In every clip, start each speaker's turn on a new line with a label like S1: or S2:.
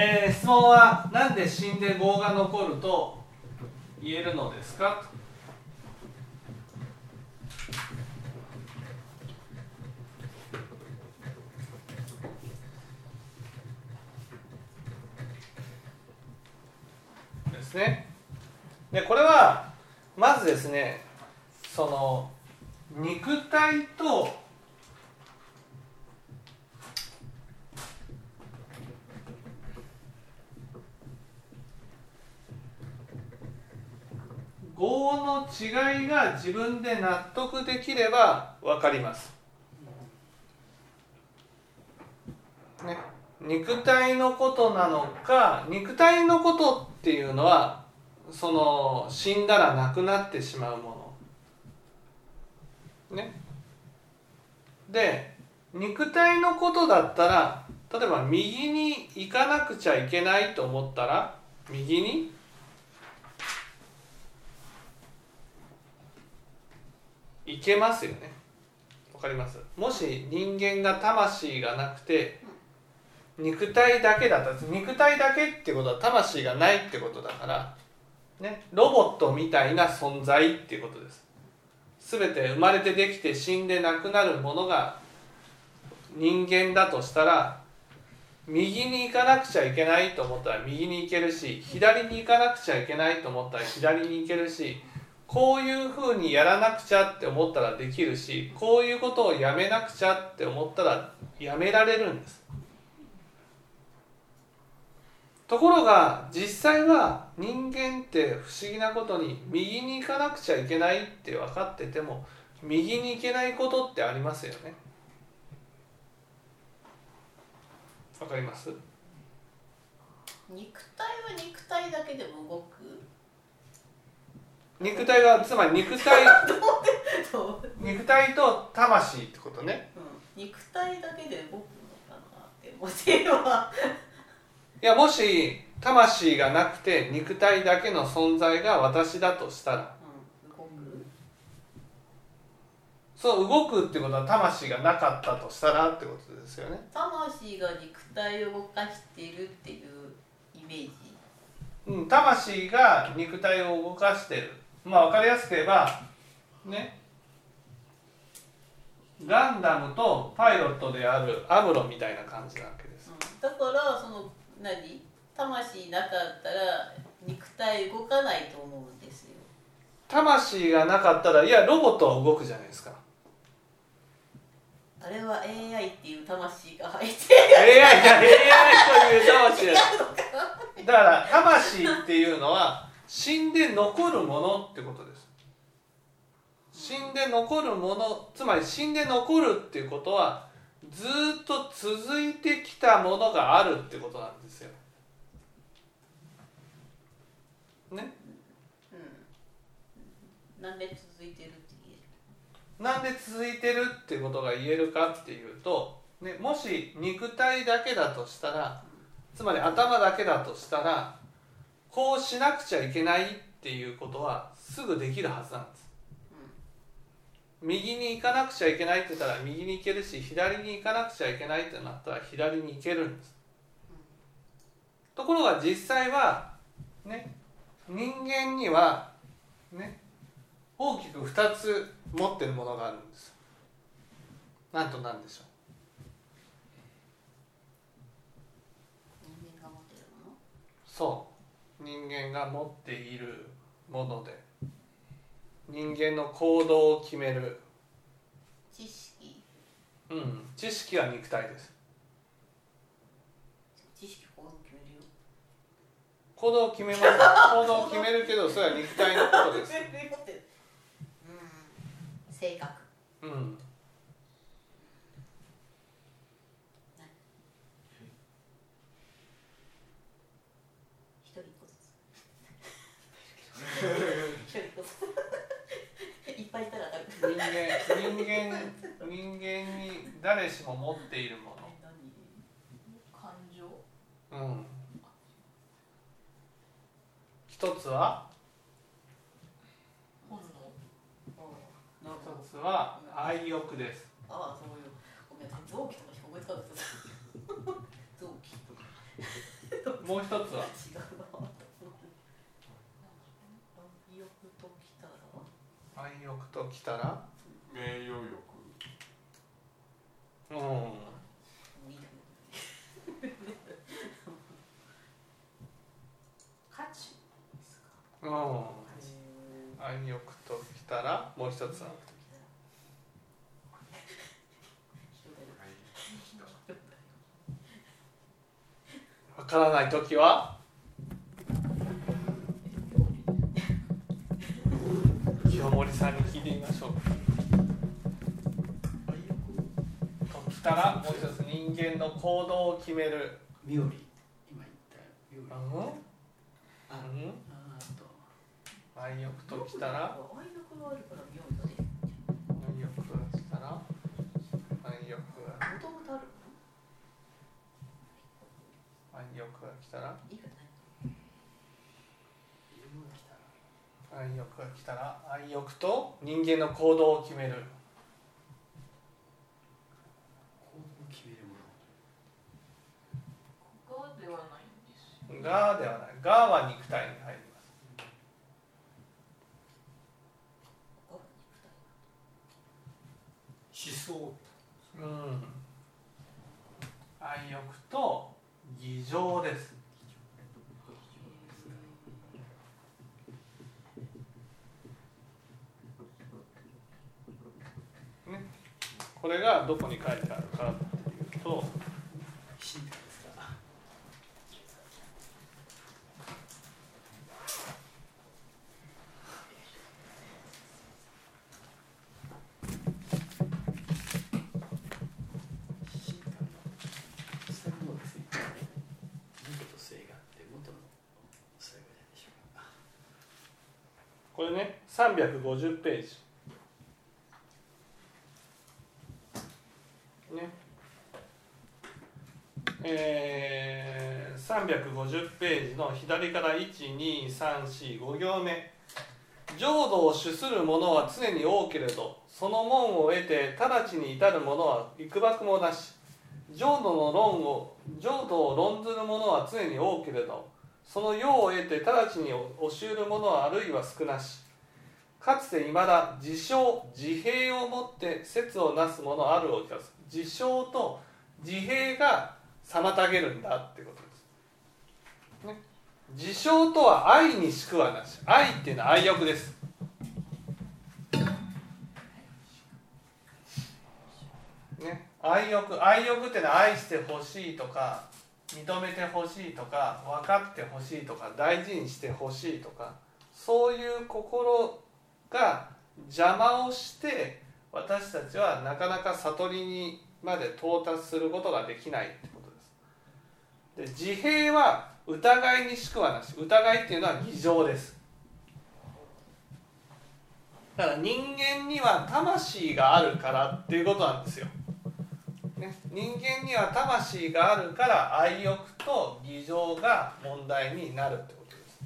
S1: えー、質問は何で死んで業が残ると言えるのですか？ですね。でこれはまずですねその肉体と業の違いが自分で納得できれば分かります。ね、肉体のことなのか肉体のことっていうのはその死んだらなくなってしまうもの。ね。で肉体のことだったら例えば右に行かなくちゃいけないと思ったら右にいけますよね。わかります？もし人間が魂がなくて肉体だけだった肉体だけってことは魂がないってことだからねロボットみたいな存在っていうことです。全て生まれてできて死んでなくなるものが人間だとしたら右に行かなくちゃいけないと思ったら右に行けるし左に行かなくちゃいけないと思ったら左に行けるしこういうふうにやらなくちゃって思ったらできるしこういうことをやめなくちゃって思ったらやめられるんです。ところが実際は人間って不思議なことに右に行かなくちゃいけないって分かってても右に行けないことってありますよね。わかります？
S2: 肉体は肉体だけでも動く。
S1: 肉体がつまり肉体 肉体と魂ってことね、
S2: うん、肉体だけで動くのかなって
S1: いやもし魂がなくて肉体だけの存在が私だとしたら、うん、そう動くってことは魂がなかったとしたらってことですよね。
S2: 魂が肉体を動かしているっていうイメージ。
S1: うん魂が肉体を動かしてるまあ分かりやすく言えばね。ガンダムとパイロットであるアムロみたいな感じなわけです、う
S2: ん、だからその何？魂なかったら肉体動かないと思うんですよ。
S1: 魂がなかったらいやロボットは動くじゃないですか。
S2: あれは AI っていう魂が入ってる
S1: AI じゃ AI という魂 だから魂っていうのは死んで残るものってことです。死んで残るものつまり死んで残るっていうことはずっと続いてきたものがあるってことなんですよ。ね、
S2: うん、なんで続いてるって言え
S1: る？なんで続いてるってことが言えるかっていうと、ね、もし肉体だけだとしたらつまり頭だけだとしたらこうしなくちゃいけないっていうことはすぐできるはずなんです、うん、右に行かなくちゃいけないって言ったら右に行けるし左に行かなくちゃいけないってなったら左に行けるんです、うん、ところが実際はね人間にはね大きく2つ持ってるものがあるんです。なんとなんでしょう。そう人間が持っているもので人間の行動を決める。
S2: 知識。
S1: うん知識は肉体です。
S2: 知識行動決めるよ。
S1: 行動を決めます。行動を決めるけどそれは肉体のことです。
S2: うん。性格。
S1: うん
S2: いっぱいいたら
S1: 人間人間人間に誰しも持っているもの。
S2: 感情？
S1: うん。一つは？
S2: 本
S1: 能？一つは？愛欲です。
S2: ああそういう。ごめん臓器とかしか思いつかなかった臓器とか。
S1: もう一つは？
S2: 違うな愛欲ときたら
S1: 愛欲ときたら？
S3: 名誉欲。
S1: うん。
S2: 価値ですか？
S1: うん。愛欲ときたら？もう一つは？わからない時は？清盛さんに聞いてみましょう。ときたらもう一つ人間の行動を決める。
S4: ミオリ今言ったミオリ
S1: うん？
S4: あ
S1: うん？
S4: あと。
S1: 愛欲ときたら？
S2: 愛欲があるから妙だね
S1: 愛欲が来たら？愛欲が
S2: もともとある
S1: 愛欲が来たら？
S2: いいかない
S4: 犬が来たら
S1: 愛欲が来たら愛欲と人間の行動を決める。
S4: 行動を決める。もの
S5: がではない。んですよ。
S1: がではないがは肉体に入ります。
S4: 思想
S1: うん。愛欲と偽情ですこれがどこに書いてあるかっていうと
S4: 信頼ですか信頼の下の方ですね元と性があって元の性がないでしょうか
S1: これね350ページねえー、50ページの左から12345行目。浄土を主する者は常に多けれどその門を得て直ちに至る者は幾ばくもなし。浄土の論を浄土を論ずる者は常に多けれどその用を得て直ちに教える者はあるいは少なし。かつていまだ自称自閉をもって説をなす者あるを聞かす自称と自閉が妨げるんだってこと。です、ね、自称とは愛にしくはなし愛っていうのは愛欲です。ね。愛欲愛欲っていうのは愛してほしいとか認めてほしいとか分かってほしいとか大事にしてほしいとかそういう心が邪魔をして私たちはなかなか悟りにまで到達することができないってことです。で自閉は疑いにしくはなし疑いっていうのは偽情です。だから人間には魂があるからっていうことなんですよ、ね、人間には魂があるから愛欲と偽情が問題になるってことです。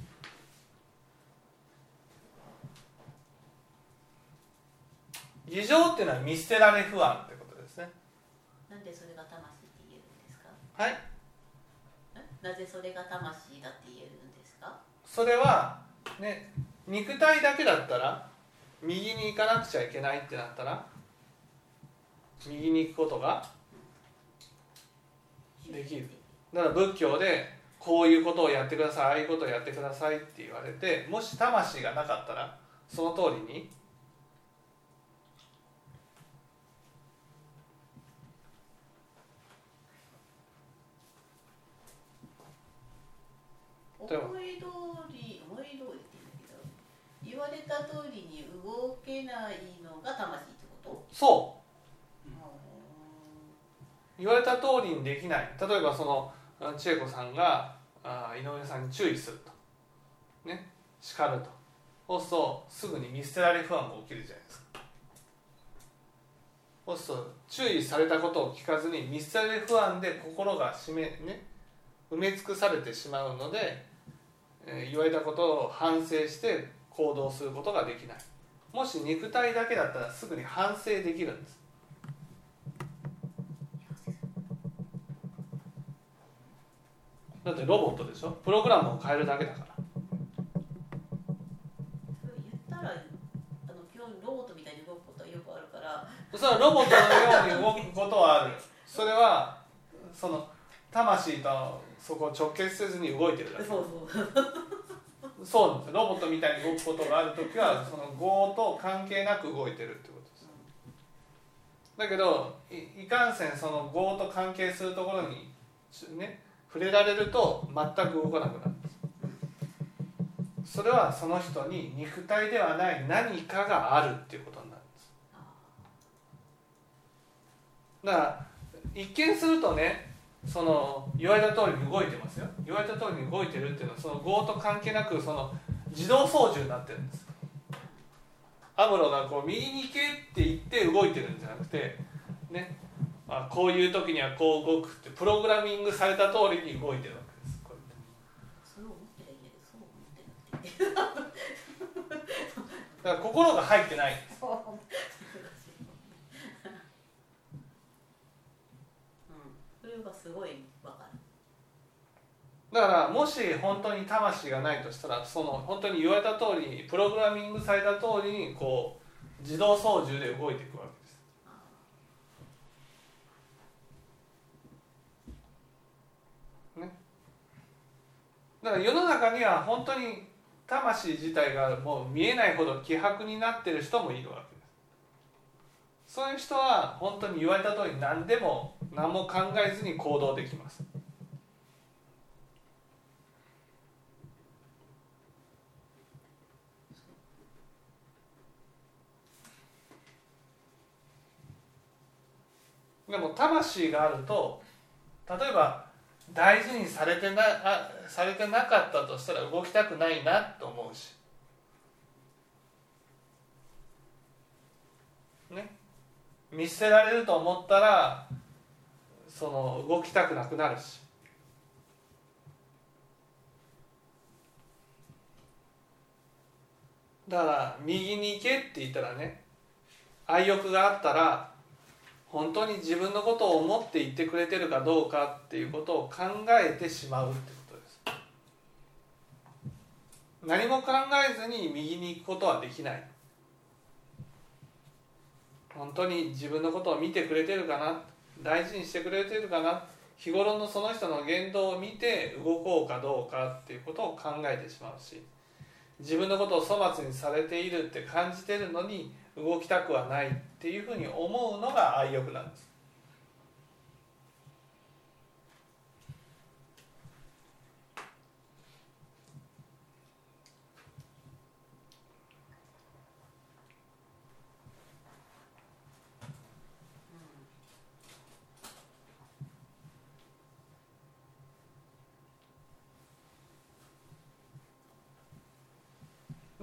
S1: 偽情っていうのは見捨てられ不安ってことですね。
S2: なんでそれが魂って言えるんですか？
S1: はい。
S2: えなぜそれが魂だって言えるんですか？
S1: それはね肉体だけだったら右に行かなくちゃいけないってなったら右に行くことができる。だから仏教でこういうことをやってくださいああいうことをやってくださいって言われてもし魂がなかったらその通りに
S2: 思い通り思い通りって言うんだけど言われた通りに動けないのが魂ってこと？
S1: そう。
S2: う
S1: 言われた通りにできない。例えばそのあ千恵子さんがあ井上さんに注意すると。ね。叱ると。そうするとすぐに見捨てられ不安が起きるじゃないですか。そうすると注意されたことを聞かずに見捨てられ不安で心が締めね。埋め尽くされてしまうので、えー言われたことを反省して行動することができない。もし肉体だけだったらすぐに反省できるんです。だってロボットでしょ？プログラムを変えるだけだから。
S2: 言ったらあの基本ロボットみたいに動くことはよくあるから。
S1: それはロボットのように動くことはある。それはその魂とそこを直結せずに動いてるだけ。
S2: そうそう。
S1: そうなんですロボットみたいに動くことがある時は その業と関係なく動いてるってことです。だけどいいかんせんその業と関係するところにね触れられると全く動かなくなるんです。それはその人に肉体ではない何かがあるっていうことになるんです。だから一見するとねその言われた通りに動いてますよ。言われた通りに動いてるっていうのはその業と関係なくその自動操縦になってるんです。アムロがこう右に行けって言って動いてるんじゃなくてねあこういう時にはこう動くってプログラミングされた通りに動いてるわけです。こう
S2: って。
S1: だから心が入ってない。
S2: そううがすごいわかる。
S1: だからもし本当に魂がないとしたらその本当に言われた通りにプログラミングされた通りにこう自動操縦で動いていくわけです。ね。だから世の中には本当に魂自体がもう見えないほど希薄になってる人もいるわけです。そういう人は本当に言われた通り何でも何も考えずに行動できます。でも魂があると例えば大事にされてなあされてなかったとしたら動きたくないなと思うし。ね。見捨てられると思ったらその動きたくなくなるし。だから右に行けって言ったらね愛欲があったら本当に自分のことを思って言ってくれてるかどうかっていうことを考えてしまうってことです。何も考えずに右に行くことはできない。本当に自分のことを見てくれてるかな大事にしてくれてるかな。日頃のその人の言動を見て動こうかどうかっていうことを考えてしまうし自分のことを粗末にされているって感じてるのに動きたくはないっていうふうに思うのが愛欲なんです。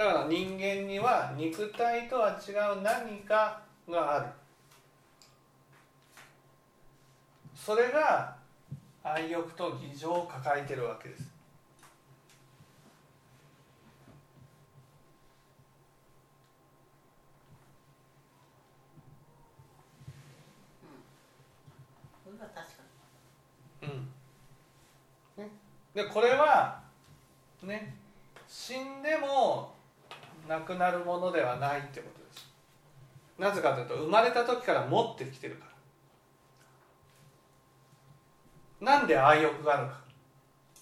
S1: だから人間には肉体とは違う何かがある。それが愛欲と偽情を抱えてるわけです。うん。ね。でこれはね。死んでもなくなるものではないってことです。なぜかというと生まれた時から持ってきてるから。なんで愛欲があるか。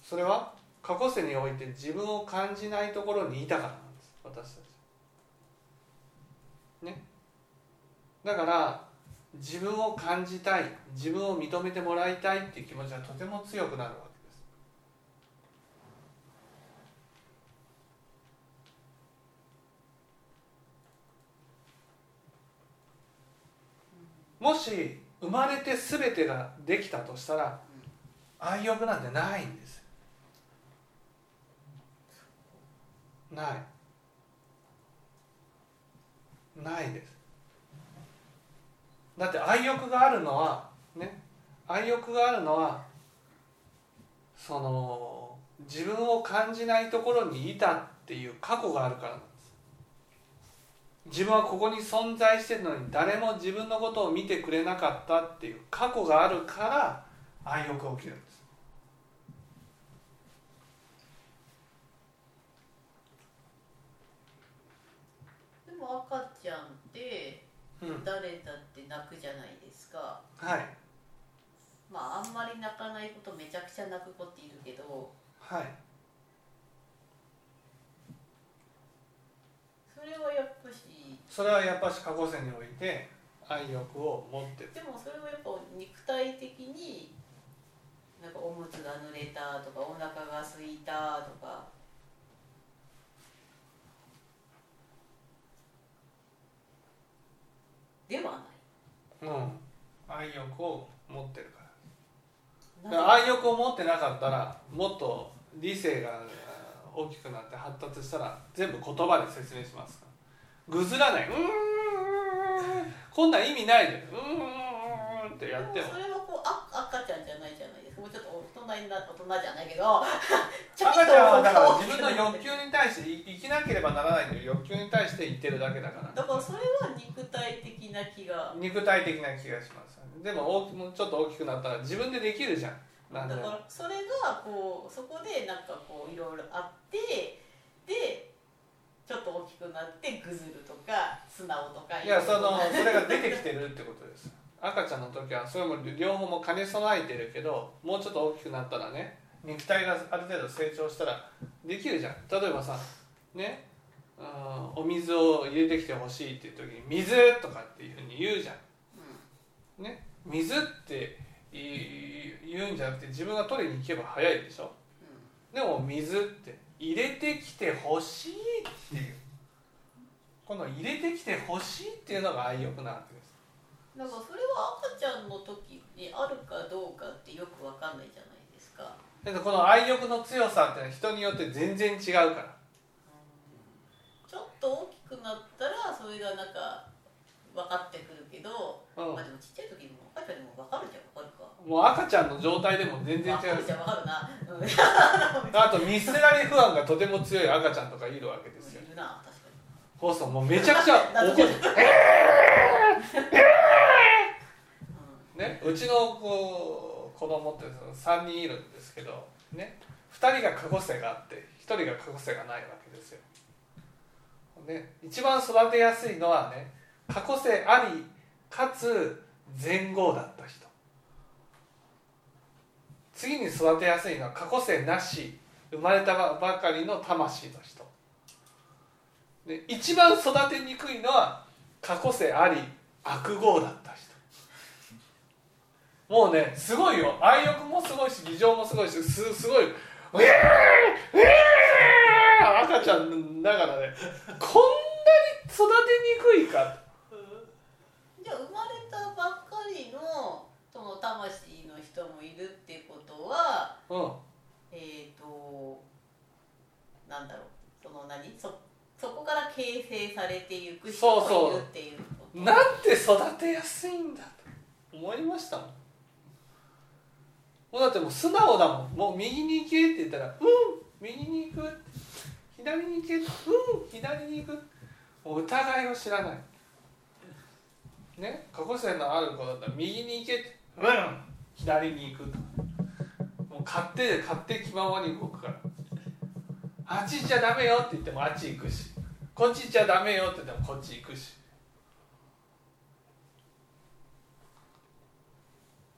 S1: それは過去世において自分を感じないところにいたからなんです。私たち。ね。だから自分を感じたい自分を認めてもらいたいっていう気持ちがとても強くなるわけですもし生まれて全てができたとしたら愛欲なんてないんですない。ないです。だって愛欲があるのはね愛欲があるのはその自分を感じないところにいたっていう過去があるから自分はここに存在してるのに誰も自分のことを見てくれなかったっていう過去があるから愛欲が起きるんです。
S2: でも赤ちゃんって誰だって泣くじゃないですか、うん、
S1: はい。
S2: まああんまり泣かないことめちゃくちゃ泣く子っているけど。
S1: はい。
S2: それはやっ
S1: それはやっぱし過去世において愛欲を持ってる。
S2: でもそれはやっぱ肉体的になんかおむつが濡れたとかお腹が空いたとか。では
S1: うん。愛欲を持ってるから。愛欲を持ってなかったらもっと理性が大きくなって発達したら全部言葉で説明しますからぐずらない。うーん。こんなん意味ないじゃんうーんってやっても。
S2: それはこうあ赤ちゃんじゃないじゃないですか。もうちょっと大人にな大人じゃないけど。ちょっと
S1: 赤ちゃんはだから自分の欲求に対してい生きなければならないという欲求に対して言ってるだけだから。
S2: だからそれは肉体的な気が。
S1: 肉体的な気がします。でも大きもうちょっと大きくなったら自分でできるじゃん。
S2: だからそれがこうそこでなんかこういろいろあってでちょっと大きくなってぐずるとか素直とか
S1: いやその
S2: う
S1: それが出てきてるってことです。赤ちゃんの時はそれも両方も兼ね備えてるけどもうちょっと大きくなったらね肉体がある程度成長したらできるじゃん。例えばさねうんお水を入れてきてほしいっていう時に「水!」とかっていうふうに言うじゃん。ね水って言うんじゃなくて自分が取りに行けば早いでしょ。でも水って入れてきてほしいっていう。この入れてきてほしいっていうのが愛欲なわけです
S2: だからそれは赤ちゃんの時にあるかどうかってよくわかんないじゃないですか。
S1: だってこの愛欲の強さってのは人によって全然違うから。
S2: ちょっと大きくなったらそれがなんか分かってくるけど、
S1: うん。
S2: まあでもちっちゃい時にも赤ちゃんにも分かるじゃん。分かるか
S1: もう赤ちゃんの状態でも全然違う。あと見捨てられ不安がとても強い赤ちゃんとかいるわけですよ。
S2: るな確かに。
S1: そうそうもうめちゃくちゃ 怒る。ねうちの子子供ってその3人いるんですけどね2人が過去性があって1人が過去性がないわけですよ、ね、一番育てやすいのはね過去性ありかつ前後だった人次に育てやすいのは過去性なし生まれたばかりの魂の人。で一番育てにくいのは過去性あり悪号だった人。もうねすごいよ。愛欲もすごいし議情もすごいしすすごい「うえーうえー赤ちゃんだからね。こんなに育てにくいか
S2: じゃあ生まれたばっかりのその魂の人もいるってことは
S1: うん
S2: えっ、ー、となんだろうその何？そそこから形成されていく人
S1: そうそう
S2: もいるっていうこと？
S1: なんて育てやすいんだと思いましたもん。もうだってもう素直だもん。もう右に行けって言ったら「うん右に行く」左に行け」「うん左に行く」もう疑いを知らない。ね？過去性のある子だったら右に行けって「うん左に行く」ともう勝手で勝手気ままに動くから。あっち行っちゃダメよって言ってもあっち行くし。こっち行っちゃダメよって言ってもこっち行くし。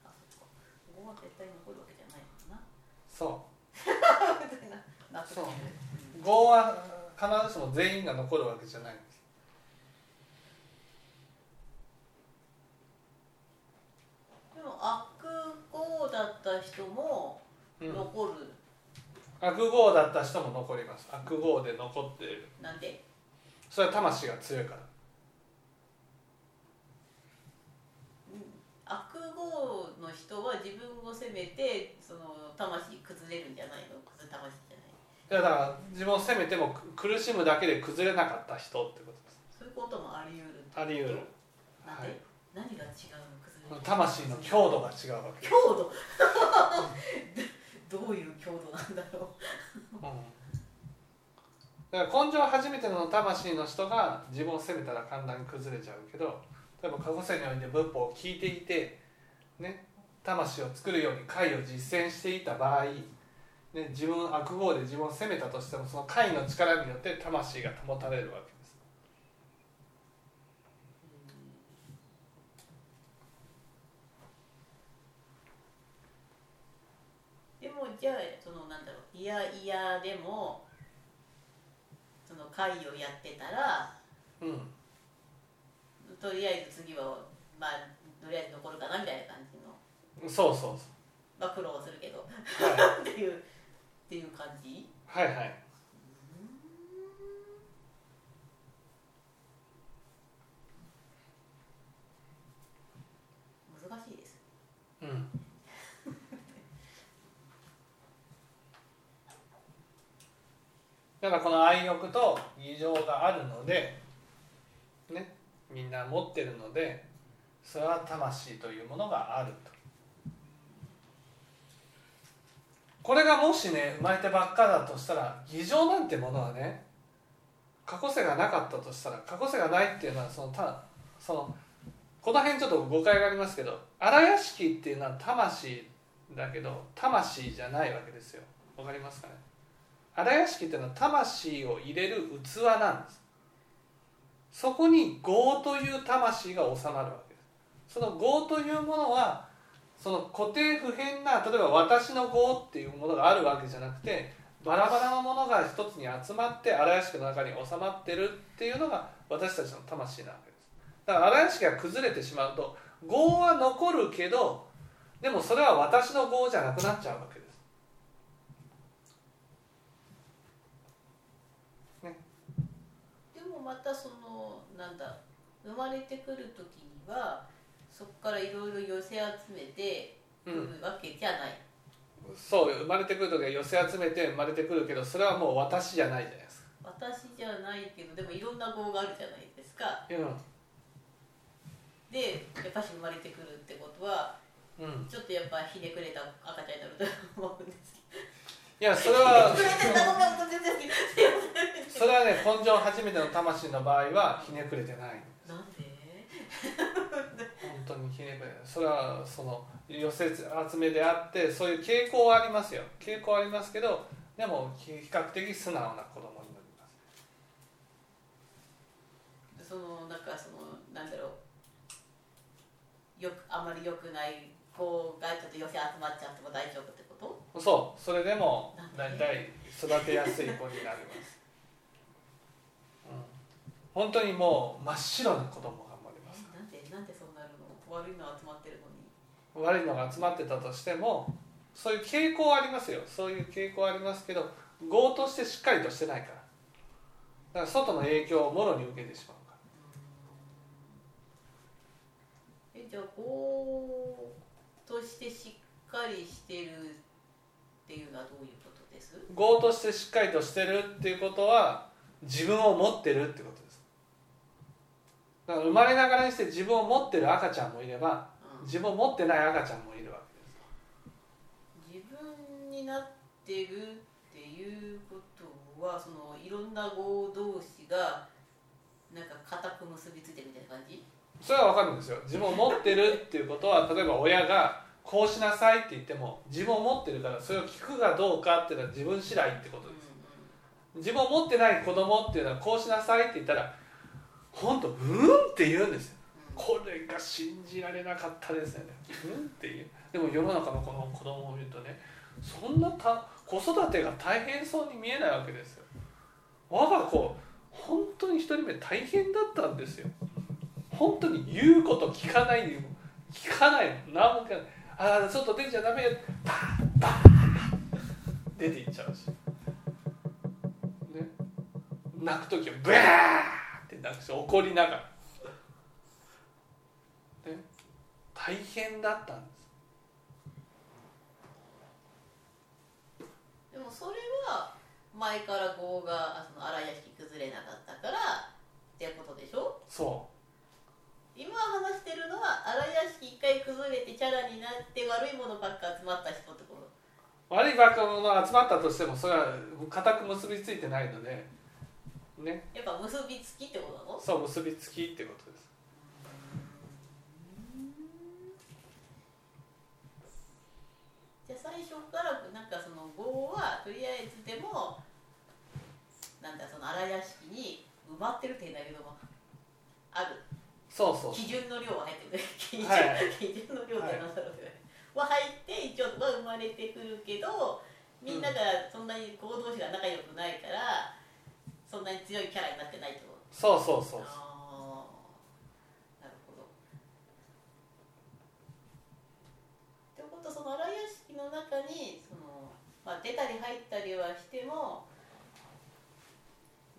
S2: あそっかここは絶対残るわけじゃないもんな。
S1: そう。そう。業は必ずしも全員が残るわけじゃないんです。
S2: でも悪号だった人も
S1: うん
S2: 残る、
S1: 悪号だった人も残ります。悪号で残っている。
S2: なんで
S1: それは魂が強いから。
S2: 悪号の人は自分を責めてその魂崩れるんじゃないの？崩れ魂じゃない。
S1: いやだから自分を責めてもく苦しむだけで崩れなかった人ってことです。
S2: そういうこともあり得る
S1: あり得る。
S2: なんで、
S1: はい。
S2: 何が違うの？崩れる？
S1: 魂の強度が違うわけ。
S2: 強度？どういう強度なんだろ
S1: う。うん。だから根性初めての魂の人が自分を責めたら簡単に崩れちゃうけど例えば過去世において仏法を聞いていて、ね、魂を作るように解を実践していた場合、ね、自分悪号で自分を責めたとしてもその解の力によって魂が保たれるわけです
S2: じゃあそのなんだろういやいやでもその会をやってたら
S1: うん。
S2: とりあえず次はまあとりあえず残るかなみたいな感じの。
S1: そうそうそ
S2: まあ苦労はするけど。
S1: うはい。
S2: っていうっていう感じ？
S1: はいはい。
S2: 難しいです。
S1: うんだからこの愛欲と偽情があるのでねみんな持ってるのでそれは魂というものがあると。これがもしね生まれてばっかだとしたら偽情なんてものはね過去世がなかったとしたら過去世がないっていうのはそのたそのこの辺ちょっと誤解がありますけど荒屋敷っていうのは魂だけど魂じゃないわけですよ。わかりますかね？荒屋敷っていうのは魂を入れる器なんです。そこに業という魂が収まるわけです。その業というものはその固定不変な例えば私の業っていうものがあるわけじゃなくてバラバラのものが一つに集まって荒屋敷の中に収まってるっていうのが私たちの魂なわけです。だから荒屋敷が崩れてしまうと業は残るけどでもそれは私の業じゃなくなっちゃうわけです
S2: でもまたそのなんだ生まれてくる時にはそこからいろいろ寄せ集めてくるわけじゃない、
S1: そう生まれてくる時は寄せ集めて生まれてくるけどそれはもう私じゃないじゃないですか。
S2: 私じゃないけどでもいろんな業があるじゃないですか。
S1: うん。
S2: でやっぱし生まれてくるってことは
S1: うん。
S2: ちょっとやっぱひねくれた赤ちゃんになると思うんです。け
S1: いやそれ
S2: ど
S1: は それはね根性初めての魂の場合はひねくれてない。
S2: なんで？
S1: 本当にひねくれそれはその寄せ集めであってそういう傾向はありますよ。傾向はありますけどでも比較的素直な子供になります。
S2: そのなんかそのなんだろう。よくあまり良くない子がちょっと寄せ集まっちゃっても大丈夫ってこと？
S1: そうそれでも大体育てやすい子になります、うん、本当にもう真っ白な子供が生まれます。
S2: えなんでなんでそうなるの悪いの集まってるのに？
S1: 悪いのが集まってたとしてもそういう傾向はありますよ。そういう傾向はありますけど業としてしっかりとしてないから。だから外の影響をもろに受けてしまうか
S2: えじゃあこうとしてしっかりしてるっていうのはどういうことです？
S1: ら業としてしっかりとしてるっていうことは自分を持ってるってことです。だから生まれながらにして自分を持ってる赤ちゃんもいれば
S2: うん。
S1: 自分を持ってない赤ちゃんもいるわけです。
S2: 自分になってるっていうことはそのいろんな業同士がなんか固く結びついてるみたいな感じ？
S1: それは分かるんですよ。自分を持ってるっていうことは例えば親がこうしなさいって言っても自分を持ってるからそれを聞くかどうかっていうのは自分次第ってことです。自分を持ってない子供っていうのはこうしなさいって言ったら本当うんって言うんですよ。これが信じられなかったですよね。うんっていう。でも世の中のこの子供を見るとねそんなた子育てが大変そうに見えないわけですよ。我が子本当に一人目大変だったんですよ。本当に言うこと聞かない聞かない何も聞かないああちょっと出ちゃダメよ。バーバー出ていっちゃうし。ね泣く時はブワーって泣くし怒りながら、ね、大変だったんです。
S2: でもそれは前から業があその荒屋敷崩れなかったからっていうことでしょ？
S1: そ
S2: 今話してるのは荒屋敷一回崩れてチャラになって悪いものばっか集まった人ってこと？
S1: う悪いバカ者が集まったとしてもそれは固く結びついてないのでね。
S2: やっぱ結びつきってことなの？
S1: そう結びつきってことです。
S2: じゃあ最初からなんかその業はとりあえずでもなんだその荒屋敷に埋まってるって言うんだけどもある
S1: そうそう。
S2: 基準の量は入ってる基準,、
S1: はい。
S2: 基準の量ってなんだろうね、は入って一応は生まれてくるけどみんながそんなに子同士が仲良くないからそんなに強いキャラになってないと
S1: そうそうそう
S2: ああなるほど。ってことはその荒屋敷の中にその、まあ、出たり入ったりはしても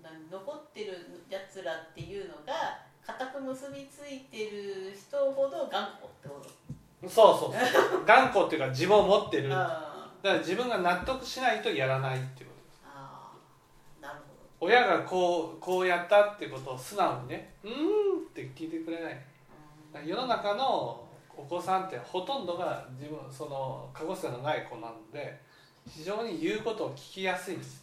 S2: な残ってるやつらっていうのが固く結びついてる人ほど頑固ってこと？
S1: そうそうそう。頑固っていうか自分を持ってる。だか
S2: あ
S1: ら自分が納得しないとやらないっていうこと。です
S2: あ。なるほど。
S1: 親がこうこうやったっていうことを素直にね「うーん」って聞いてくれない。
S2: うん。
S1: 世の中のお子さんってほとんどが自分その過去性のない子なので非常に言うことを聞きやすいんです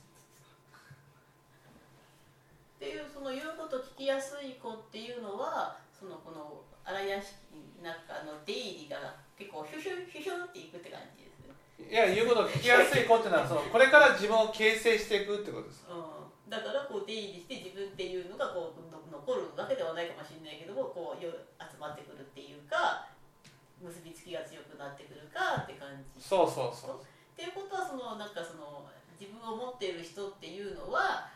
S2: っていうその言うこと聞きやすい子っていうのはそのこの荒屋敷の中の出入りが結構ヒュヒュヒュヒュっていくって感じですね、
S1: いや言うことを聞きやすい子っていうのはそのこれから自分を形成していくってことです。
S2: うん、だからこう出入りして自分っていうのがこうの残るわけではないかもしれないけどもこうよ集まってくるっていうか結びつきが強くなってくるかって感じ。
S1: そうそうそう。
S2: っていうことはそのなんかその自分を持っている人っていうのは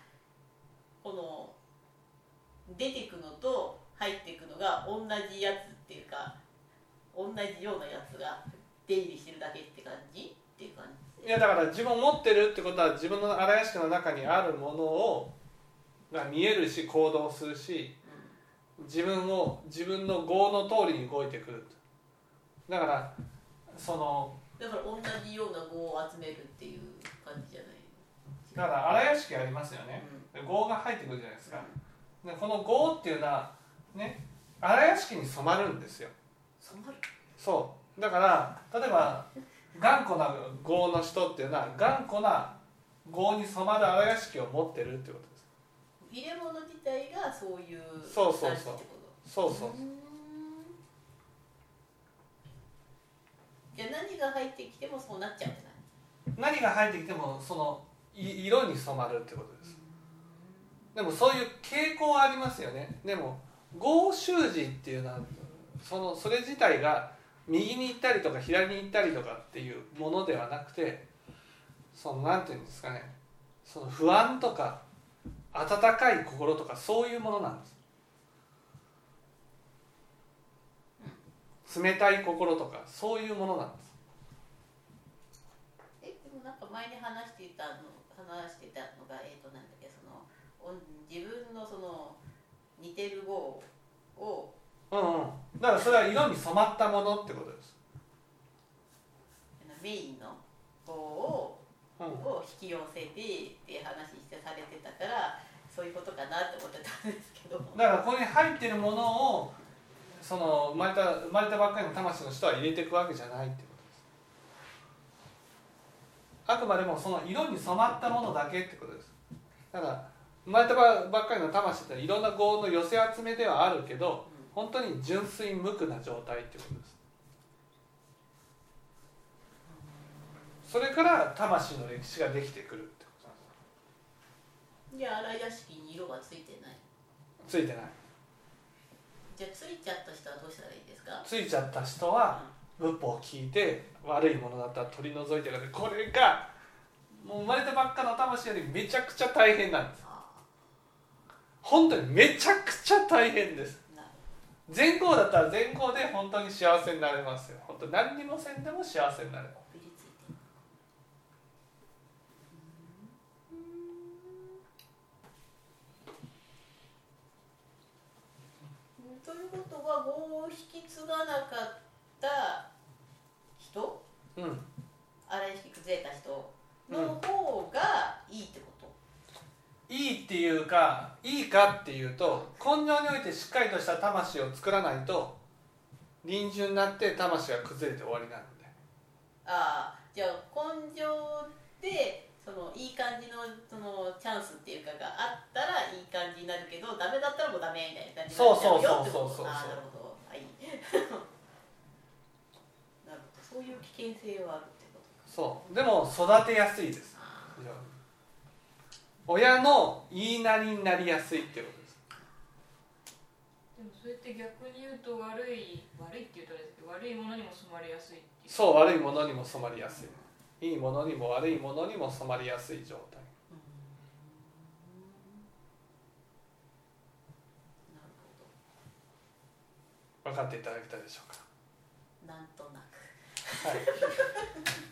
S2: この出てくのと入っていくのが同じやつっていうか同じようなやつが出入りしてるだけって感じっていう感じ？
S1: いやだから自分を持ってるってことは自分の荒屋敷の中にあるものをが見えるし行動するし自分を自分の業の通りに動いてくるだからその
S2: だから同じような語を集めるっていう感じじゃない？
S1: だから荒屋敷ありますよね。で業が入ってくるじゃないですか。でこの業っていうのはね荒屋敷に染まるんですよ。
S2: 染まる？
S1: そう。だから例えば頑固な業の人っていうのは頑固な業に染まる荒屋敷を持ってるってことです。
S2: 入れ物自体がそういう
S1: そうそうそう。そうそう。
S2: じゃあ何が入ってきてもそうなっちゃうんじゃない？
S1: 何が入ってきてもそのい色に染まるってことです。でもそういう傾向はありますよね。でも合習字っていうのはそのそれ自体が右に行ったりとか左に行ったりとかっていうものではなくてそのなんていうんですかね。その不安とか温かい心とかそういうものなんです。冷たい心とかそういうものなんです。
S2: えでもなんか前に話していたの話してたのがえっ、となんだっけそのお自分のその似てる語を
S1: うんうん。だからそれは色に染まったものってことです、
S2: メインの語を
S1: うん、
S2: を引き寄せてっていう話してされてたからそういうことかなって思ってたんですけど。
S1: だからここに入ってるものをその生まれた生まれたばっかりの魂の人は入れていくわけじゃないってことあくまでもその色に染まったものだけってことです。だから生まれたばっかりの魂っていろんな業の寄せ集めではあるけど本当に純粋無垢な状態ってことです。それから魂の歴史ができてくるってことなんです。
S2: じゃあ荒屋敷に色がついてない。
S1: ついてない。
S2: じゃあついちゃった人はどうしたらいいですか？
S1: ついちゃった人は仏法を聞いて悪いものだったら取り除いてくださいこれがもう生まれたばっかの魂よりめちゃくちゃ大変なんです。本当にめちゃくちゃ大変です。
S2: あなる
S1: 善行だったら善行で本当に幸せになれますよ。本当何にもせんでも幸せになれる
S2: ということは業を引き継がなかった人？
S1: うん。
S2: 荒井引き崩れた人？の方がいいってこと、
S1: いいっていうかいいかっていうと根性においてしっかりとした魂を作らないと臨終になって魂が崩れて終わりなので。
S2: ああじゃあ根性でそのいい感じのそのチャンスっていうかがあったらいい感じになるけどダメだったらもうダメみたいな感じになっちゃうよってこと？
S1: そうそうそうそうそう。
S2: ああなるほど。はい。なるほどそういう危険性はあるってことか。
S1: そう。でも育てやすいです。
S2: あ
S1: 非常に親の言いなりになりやすいってことです。
S3: でもそれって逆に言うと悪い悪いって言うとあれですけど悪いものにも染まりやすいっていう。
S1: そう悪いものにも染まりやすい。いいものにも悪いものにも染まりやすい状態。
S2: うん。なるほ
S1: 分かっていただけたでしょうか。
S2: どなんとなく
S1: はい。